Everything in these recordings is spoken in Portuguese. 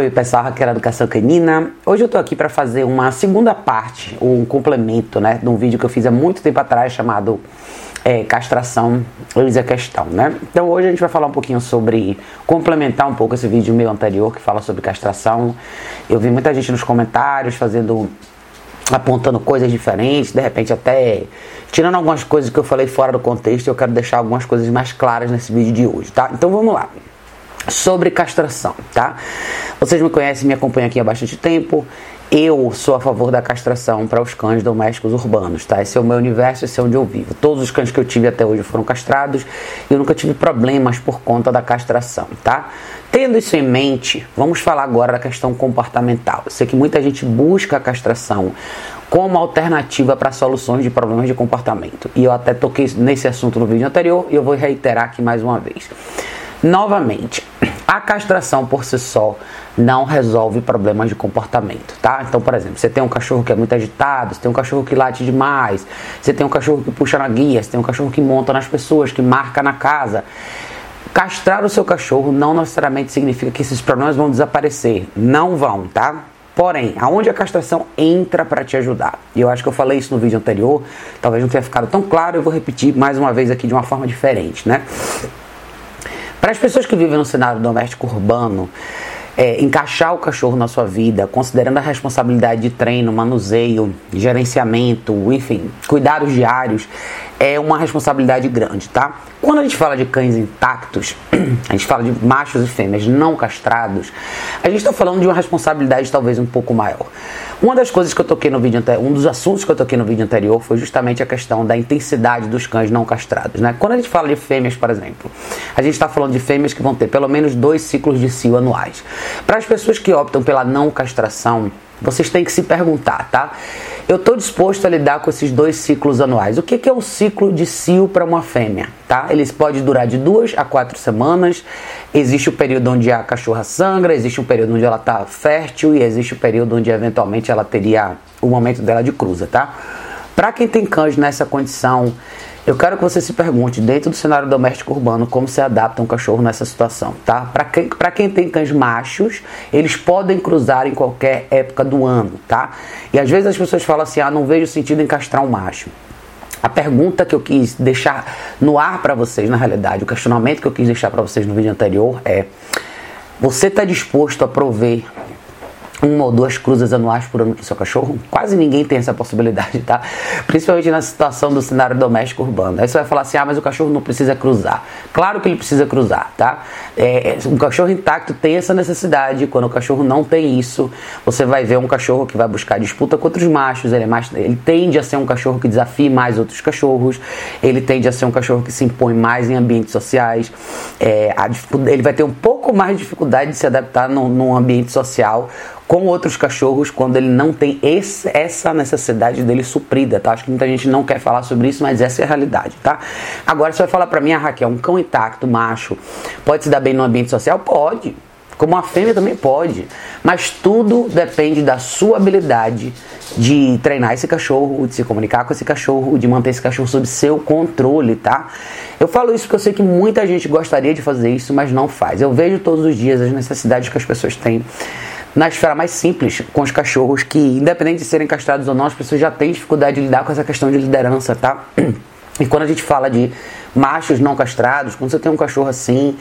Oi pessoal, Raquel Educação Canina. Hoje eu tô aqui para fazer uma segunda parte, um complemento, né, de um vídeo que eu fiz há muito tempo atrás chamado é, Castração, eis a questão, né? Então hoje a gente vai falar um pouquinho sobre, complementar um pouco esse vídeo meu anterior que fala sobre castração. Eu vi muita gente nos comentários fazendo, apontando coisas diferentes, de repente até tirando algumas coisas que eu falei fora do contexto, eu quero deixar algumas coisas mais claras nesse vídeo de hoje, tá? Então vamos lá sobre castração, tá? Vocês me conhecem, me acompanham aqui há bastante tempo. Eu sou a favor da castração para os cães domésticos urbanos, tá? Esse é o meu universo, esse é onde eu vivo. Todos os cães que eu tive até hoje foram castrados e eu nunca tive problemas por conta da castração, tá? Tendo isso em mente, vamos falar agora da questão comportamental. Eu sei que muita gente busca a castração como alternativa para soluções de problemas de comportamento. E eu até toquei nesse assunto no vídeo anterior e eu vou reiterar aqui mais uma vez. Novamente, a castração por si só não resolve problemas de comportamento, tá? Então, por exemplo, você tem um cachorro que é muito agitado, você tem um cachorro que late demais, você tem um cachorro que puxa na guia, você tem um cachorro que monta nas pessoas, que marca na casa. Castrar o seu cachorro não necessariamente significa que esses problemas vão desaparecer. Não vão, tá? Porém, aonde a castração entra para te ajudar? E eu acho que eu falei isso no vídeo anterior, talvez não tenha ficado tão claro, eu vou repetir mais uma vez aqui de uma forma diferente, né? Para as pessoas que vivem no cenário doméstico urbano, é, encaixar o cachorro na sua vida, considerando a responsabilidade de treino, manuseio, gerenciamento, enfim, cuidados diários, é uma responsabilidade grande, tá? Quando a gente fala de cães intactos, a gente fala de machos e fêmeas não castrados, a gente está falando de uma responsabilidade talvez um pouco maior. Uma das coisas que eu toquei no vídeo anterior, um dos assuntos que eu toquei no vídeo anterior foi justamente a questão da intensidade dos cães não castrados, né? Quando a gente fala de fêmeas, por exemplo, a gente está falando de fêmeas que vão ter pelo menos dois ciclos de cio anuais. Para as pessoas que optam pela não castração, vocês têm que se perguntar, tá? Eu estou disposto a lidar com esses dois ciclos anuais. O que, que é um ciclo de cio para uma fêmea? Tá? Eles podem durar de duas a quatro semanas. Existe o período onde a cachorra sangra, existe um período onde ela está fértil e existe o período onde eventualmente ela teria o momento dela de cruza, tá? Para quem tem cães nessa condição, eu quero que você se pergunte, dentro do cenário doméstico urbano, como se adapta um cachorro nessa situação, tá? Para quem, quem tem cães machos, eles podem cruzar em qualquer época do ano, tá? E às vezes as pessoas falam assim, ah, não vejo sentido em castrar um macho. A pergunta que eu quis deixar no ar para vocês, na realidade, o questionamento que eu quis deixar para vocês no vídeo anterior é: você está disposto a prover uma ou duas cruzas anuais por ano para o seu cachorro? Quase ninguém tem essa possibilidade, tá? Principalmente na situação do cenário doméstico urbano. Aí você vai falar assim: ah, mas o cachorro não precisa cruzar. Claro que ele precisa cruzar, tá? É, um cachorro intacto tem essa necessidade. Quando o cachorro não tem isso, você vai ver um cachorro que vai buscar disputa com outros machos. Ele, é mais, ele tende a ser um cachorro que desafie mais outros cachorros. Ele tende a ser um cachorro que se impõe mais em ambientes sociais. É, a, ele vai ter um pouco mais de dificuldade de se adaptar num, num ambiente social com outros cachorros quando ele não tem esse, essa necessidade dele suprida, tá? Acho que muita gente não quer falar sobre isso, mas essa é a realidade, tá? Agora você vai falar para mim, a ah, Raquel, um cão intacto, macho, pode se dar bem no ambiente social? Pode. Como a fêmea também pode. Mas tudo depende da sua habilidade de treinar esse cachorro, de se comunicar com esse cachorro, de manter esse cachorro sob seu controle, tá? Eu falo isso porque eu sei que muita gente gostaria de fazer isso, mas não faz. Eu vejo todos os dias as necessidades que as pessoas têm na esfera mais simples com os cachorros que, independente de serem castrados ou não, as pessoas já têm dificuldade de lidar com essa questão de liderança, tá? E quando a gente fala de machos não castrados, quando você tem um cachorro assim,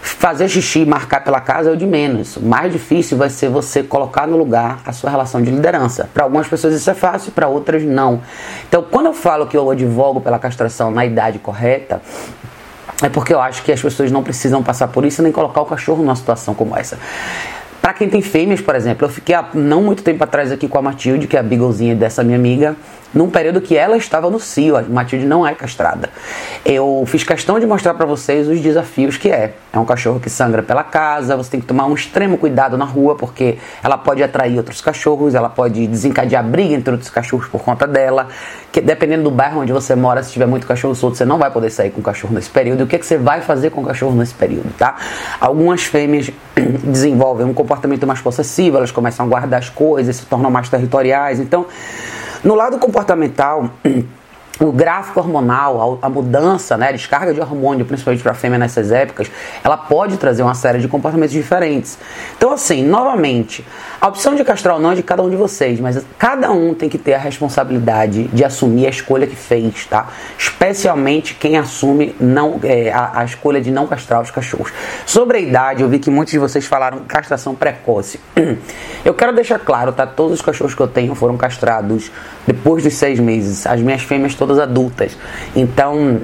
fazer xixi e marcar pela casa é o de menos. O mais difícil vai ser você colocar no lugar a sua relação de liderança. Para algumas pessoas isso é fácil, para outras não. Então, quando eu falo que eu advogo pela castração na idade correta, é porque eu acho que as pessoas não precisam passar por isso nem colocar o cachorro numa situação como essa. Quem tem fêmeas, por exemplo, eu fiquei há não muito tempo atrás aqui com a Matilde, que é a beaglezinha dessa minha amiga, num período que ela estava no cio. A Matilde não é castrada. Eu fiz questão de mostrar para vocês os desafios que é. É um cachorro que sangra pela casa, você tem que tomar um extremo cuidado na rua, porque ela pode atrair outros cachorros, ela pode desencadear briga entre outros cachorros por conta dela. Que dependendo do bairro onde você mora, se tiver muito cachorro solto, você não vai poder sair com o cachorro nesse período. E o que, que você vai fazer com o cachorro nesse período, tá? Algumas fêmeas desenvolvem um comportamento mais possessivo, elas começam a guardar as coisas, se tornam mais territoriais. Então, no lado comportamental, o gráfico hormonal, a, mudança, né, a descarga de hormônio, principalmente para a fêmea nessas épocas, ela pode trazer uma série de comportamentos diferentes. Então, assim, novamente, a opção de castrar ou não é de cada um de vocês, mas cada um tem que ter a responsabilidade de assumir a escolha que fez, tá? Especialmente quem assume não, é, a, a escolha de não castrar os cachorros. Sobre a idade, eu vi que muitos de vocês falaram castração precoce. Eu quero deixar claro, tá? Todos os cachorros que eu tenho foram castrados depois dos seis meses. As minhas fêmeas todas adultas. Então,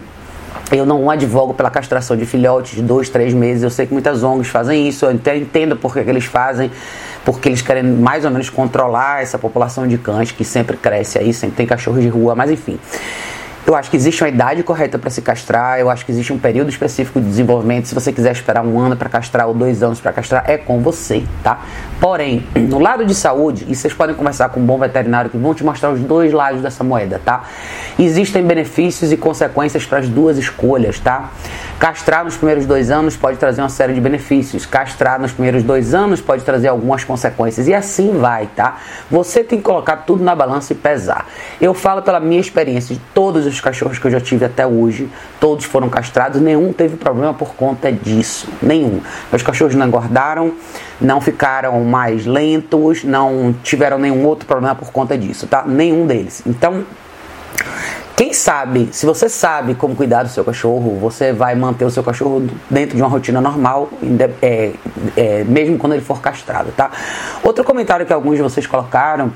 eu não advogo pela castração de filhotes de dois, três meses. Eu sei que muitas ONGs fazem isso, eu entendo por que eles fazem, porque eles querem mais ou menos controlar essa população de cães que sempre cresce aí, sempre tem cachorros de rua, mas enfim. Eu acho que existe uma idade correta para se castrar, eu acho que existe um período específico de desenvolvimento. Se você quiser esperar um ano para castrar ou dois anos para castrar, é com você, tá? Porém, no lado de saúde, e vocês podem conversar com um bom veterinário que vão te mostrar os dois lados dessa moeda, tá? Existem benefícios e consequências para as duas escolhas, tá? Castrar nos primeiros dois anos pode trazer uma série de benefícios, castrar nos primeiros dois anos pode trazer algumas consequências, e assim vai, tá? Você tem que colocar tudo na balança e pesar. Eu falo pela minha experiência de todos os cachorros que eu já tive até hoje, todos foram castrados, nenhum teve problema por conta disso. Nenhum. Meus cachorros não engordaram, não ficaram mais lentos, não tiveram nenhum outro problema por conta disso, tá? Nenhum deles. Então, quem sabe, se você sabe como cuidar do seu cachorro, você vai manter o seu cachorro dentro de uma rotina normal, é, é, mesmo quando ele for castrado, tá? Outro comentário que alguns de vocês colocaram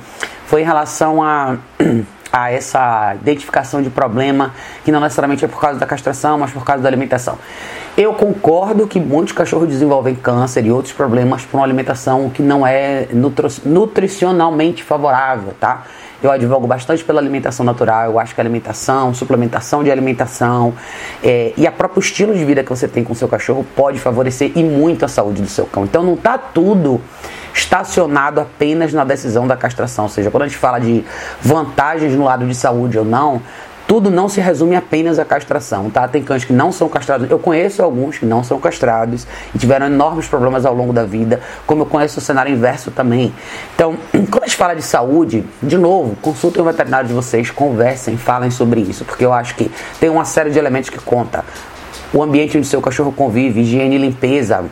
foi em relação a a essa identificação de problema que não necessariamente é por causa da castração, mas por causa da alimentação. Eu concordo que muitos cachorros desenvolvem câncer e outros problemas por uma alimentação que não é nutricionalmente favorável, tá? Eu advogo bastante pela alimentação natural. Eu acho que a alimentação, suplementação de alimentação é, e a próprio estilo de vida que você tem com o seu cachorro pode favorecer e muito a saúde do seu cão. Então não tá tudo estacionado apenas na decisão da castração. Ou seja, quando a gente fala de vantagens no lado de saúde ou não, tudo não se resume apenas à castração, tá? Tem cães que não são castrados. Eu conheço alguns que não são castrados e tiveram enormes problemas ao longo da vida, como eu conheço o cenário inverso também. Então, quando a gente fala de saúde, de novo, consultem o veterinário de vocês, conversem, falem sobre isso, porque eu acho que tem uma série de elementos que conta. O ambiente onde seu cachorro convive, higiene e limpeza,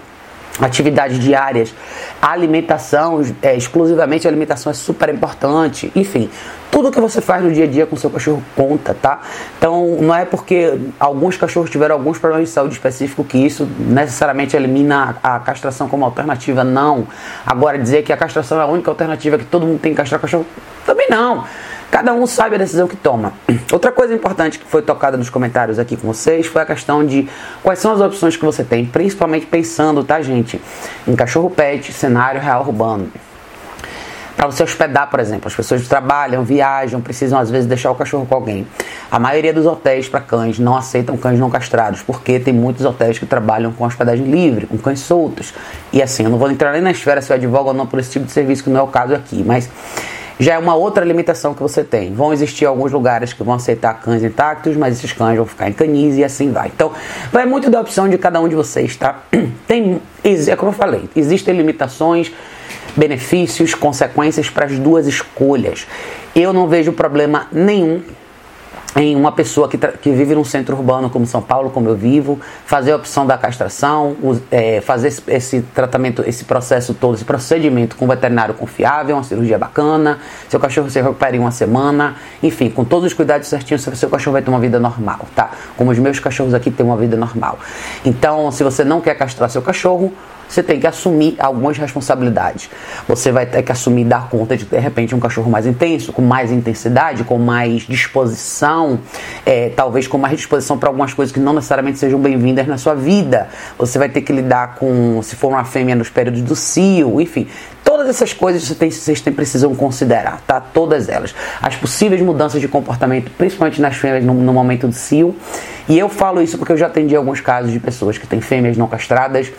atividades diárias, alimentação, é, exclusivamente a alimentação é super importante, enfim, tudo que você faz no dia a dia com seu cachorro conta, tá? Então não é porque alguns cachorros tiveram alguns problemas de saúde específico que isso necessariamente elimina a, castração como alternativa, não. Agora dizer que a castração é a única alternativa que todo mundo tem que castrar cachorro, também não. Cada um sabe a decisão que toma. Outra coisa importante que foi tocada nos comentários aqui com vocês foi a questão de quais são as opções que você tem, principalmente pensando, tá, gente, em cachorro pet, cenário real urbano. Para você hospedar, por exemplo, as pessoas trabalham, viajam, precisam às vezes deixar o cachorro com alguém. A maioria dos hotéis para cães não aceitam cães não castrados, porque tem muitos hotéis que trabalham com hospedagem livre, com cães soltos. E assim, eu não vou entrar nem na esfera se eu advogo ou não por esse tipo de serviço, que não é o caso aqui, mas já é uma outra limitação que você tem. Vão existir alguns lugares que vão aceitar cães intactos, mas esses cães vão ficar em canis e assim vai. Então, vai muito da opção de cada um de vocês, tá? Tem, é como eu falei, existem limitações, benefícios, consequências para as duas escolhas. Eu não vejo problema nenhum em uma pessoa que, que vive num centro urbano como São Paulo, como eu vivo, fazer a opção da castração, é, fazer esse, esse, tratamento, esse processo todo, esse procedimento com um veterinário confiável, uma cirurgia bacana, seu cachorro se recupera em uma semana, enfim, com todos os cuidados certinhos, seu cachorro vai ter uma vida normal, tá? Como os meus cachorros aqui têm uma vida normal. Então, se você não quer castrar seu cachorro, você tem que assumir algumas responsabilidades. Você vai ter que assumir dar conta de, de repente, um cachorro mais intenso, com mais intensidade, com mais disposição, é, talvez com mais disposição para algumas coisas que não necessariamente sejam bem-vindas na sua vida. Você vai ter que lidar com, se for uma fêmea, nos períodos do cio, enfim. Todas essas coisas vocês, têm, vocês têm, precisam considerar, tá? Todas elas. As possíveis mudanças de comportamento, principalmente nas fêmeas no, no momento do cio. E eu falo isso porque eu já atendi alguns casos de pessoas que têm fêmeas não castradas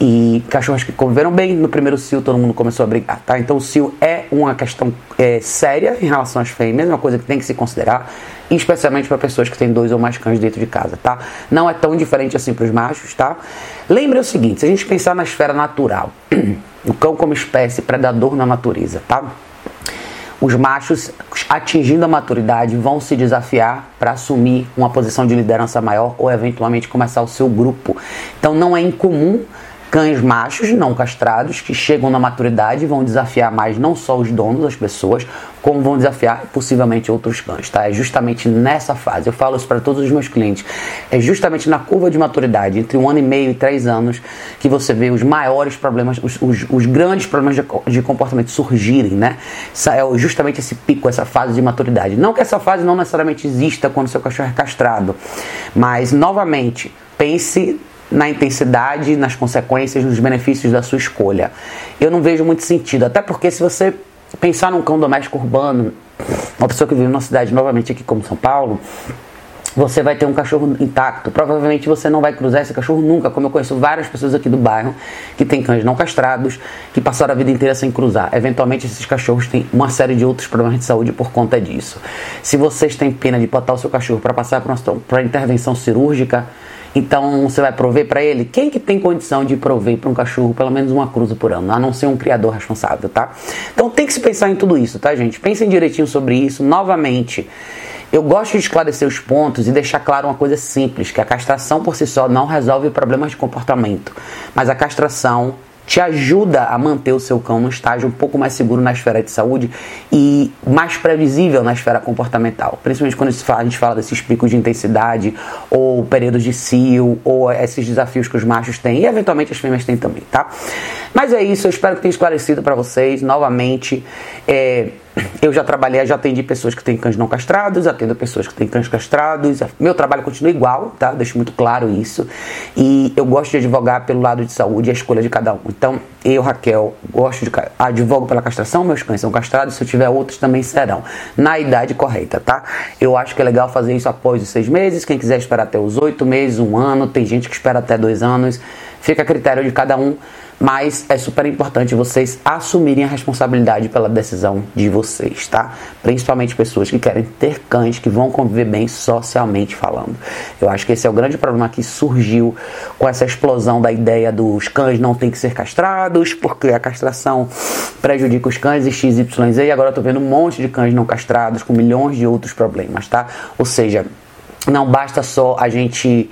e cachorros que conviveram bem. No primeiro cio todo mundo começou a brigar, tá? Então o cio é uma questão é, séria em relação às fêmeas, é uma coisa que tem que se considerar, especialmente para pessoas que têm dois ou mais cães dentro de casa, tá? Não é tão diferente assim para os machos, tá? Lembre o seguinte, se a gente pensar na esfera natural, o cão como espécie predador na natureza, tá? os machos atingindo a maturidade vão se desafiar para assumir uma posição de liderança maior ou eventualmente começar o seu grupo. Então não é incomum cães machos não castrados que chegam na maturidade vão desafiar mais não só os donos, as pessoas, como vão desafiar possivelmente outros cães, tá? É justamente nessa fase. Eu falo isso para todos os meus clientes. É justamente na curva de maturidade, entre um ano e meio e três anos, que você vê os maiores problemas, os, os, os grandes problemas de, de, comportamento surgirem, né? É justamente esse pico, essa fase de maturidade. Não que essa fase não necessariamente exista quando seu cachorro é castrado, mas novamente pense na intensidade, nas consequências, nos benefícios da sua escolha. Eu não vejo muito sentido, até porque se você pensar num cão doméstico urbano, uma pessoa que vive numa cidade novamente aqui como São Paulo, você vai ter um cachorro intacto. Provavelmente você não vai cruzar esse cachorro nunca, como eu conheço várias pessoas aqui do bairro que têm cães não castrados, que passaram a vida inteira sem cruzar. Eventualmente esses cachorros têm uma série de outros problemas de saúde por conta disso. Se vocês têm pena de botar o seu cachorro para passar para intervenção cirúrgica, então você vai prover para ele? Quem que tem condição de prover para um cachorro pelo menos uma cruza por ano, a não ser um criador responsável, tá? Então tem que se pensar em tudo isso, tá, gente? Pensem direitinho sobre isso. Novamente, eu gosto de esclarecer os pontos e deixar claro uma coisa simples, que a castração por si só não resolve problemas de comportamento, mas a castração te ajuda a manter o seu cão no estágio um pouco mais seguro na esfera de saúde e mais previsível na esfera comportamental. Principalmente quando a gente fala desses picos de intensidade, ou períodos de cio, ou esses desafios que os machos têm, e eventualmente as fêmeas têm também, tá? Mas é isso, eu espero que tenha esclarecido para vocês novamente. É, eu já trabalhei, já atendi pessoas que têm cães não castrados, atendo pessoas que têm cães castrados. Meu trabalho continua igual, tá? Deixo muito claro isso. E eu gosto de advogar pelo lado de saúde e a escolha de cada um. Então, eu, Raquel, gosto de advogo pela castração, meus cães são castrados, se eu tiver outros também serão, na idade correta, tá? Eu acho que é legal fazer isso após os seis meses. Quem quiser esperar até os oito meses, um ano, tem gente que espera até dois anos, fica a critério de cada um mas é super importante vocês assumirem a responsabilidade pela decisão de vocês, tá? Principalmente pessoas que querem ter cães que vão conviver bem socialmente falando. Eu acho que esse é o grande problema que surgiu com essa explosão da ideia dos cães não têm que ser castrados, porque a castração prejudica os cães e XYZ, e agora eu tô vendo um monte de cães não castrados com milhões de outros problemas, tá? Ou seja, não basta só a gente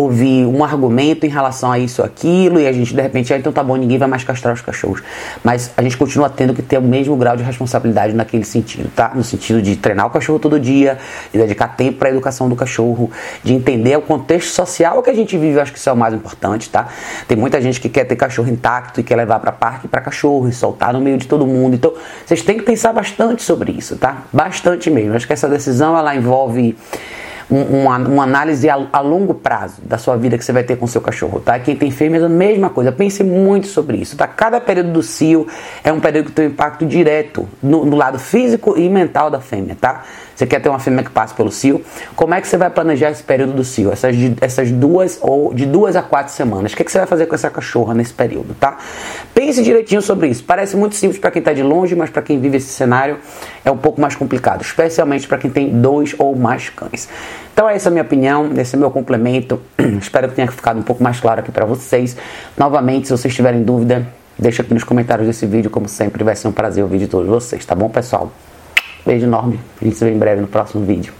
ouvir um argumento em relação a isso aquilo e a gente de repente, ah, então tá bom, ninguém vai mais castrar os cachorros. Mas a gente continua tendo que ter o mesmo grau de responsabilidade naquele sentido, tá? No sentido de treinar o cachorro todo dia, de dedicar tempo para a educação do cachorro, de entender o contexto social que a gente vive, eu acho que isso é o mais importante, tá? Tem muita gente que quer ter cachorro intacto e quer levar para parque para cachorro e soltar no meio de todo mundo. Então, vocês têm que pensar bastante sobre isso, tá? Bastante mesmo. acho que essa decisão ela envolve um, uma, uma, análise a, a, longo prazo da sua vida que você vai ter com seu cachorro, tá? Quem tem fêmeas, a mesma coisa. Pense muito sobre isso, tá? Cada período do cio é um período que tem um impacto direto no, no lado físico e mental da fêmea, tá? Você quer ter uma fêmea que passe pelo cio? Como é que você vai planejar esse período do cio? Essas, essas duas ou de duas a quatro semanas. O que, é que você vai fazer com essa cachorra nesse período, tá? Pense direitinho sobre isso. Parece muito simples para quem está de longe, mas para quem vive esse cenário é um pouco mais complicado, especialmente para quem tem dois ou mais cães. Então essa é a minha opinião, esse é o meu complemento. Espero que tenha ficado um pouco mais claro aqui para vocês. Novamente, se vocês tiverem dúvida, deixa aqui nos comentários desse vídeo, como sempre, vai ser um prazer ouvir de todos vocês, tá bom, pessoal? Beijo enorme. A gente se vê em breve no próximo vídeo.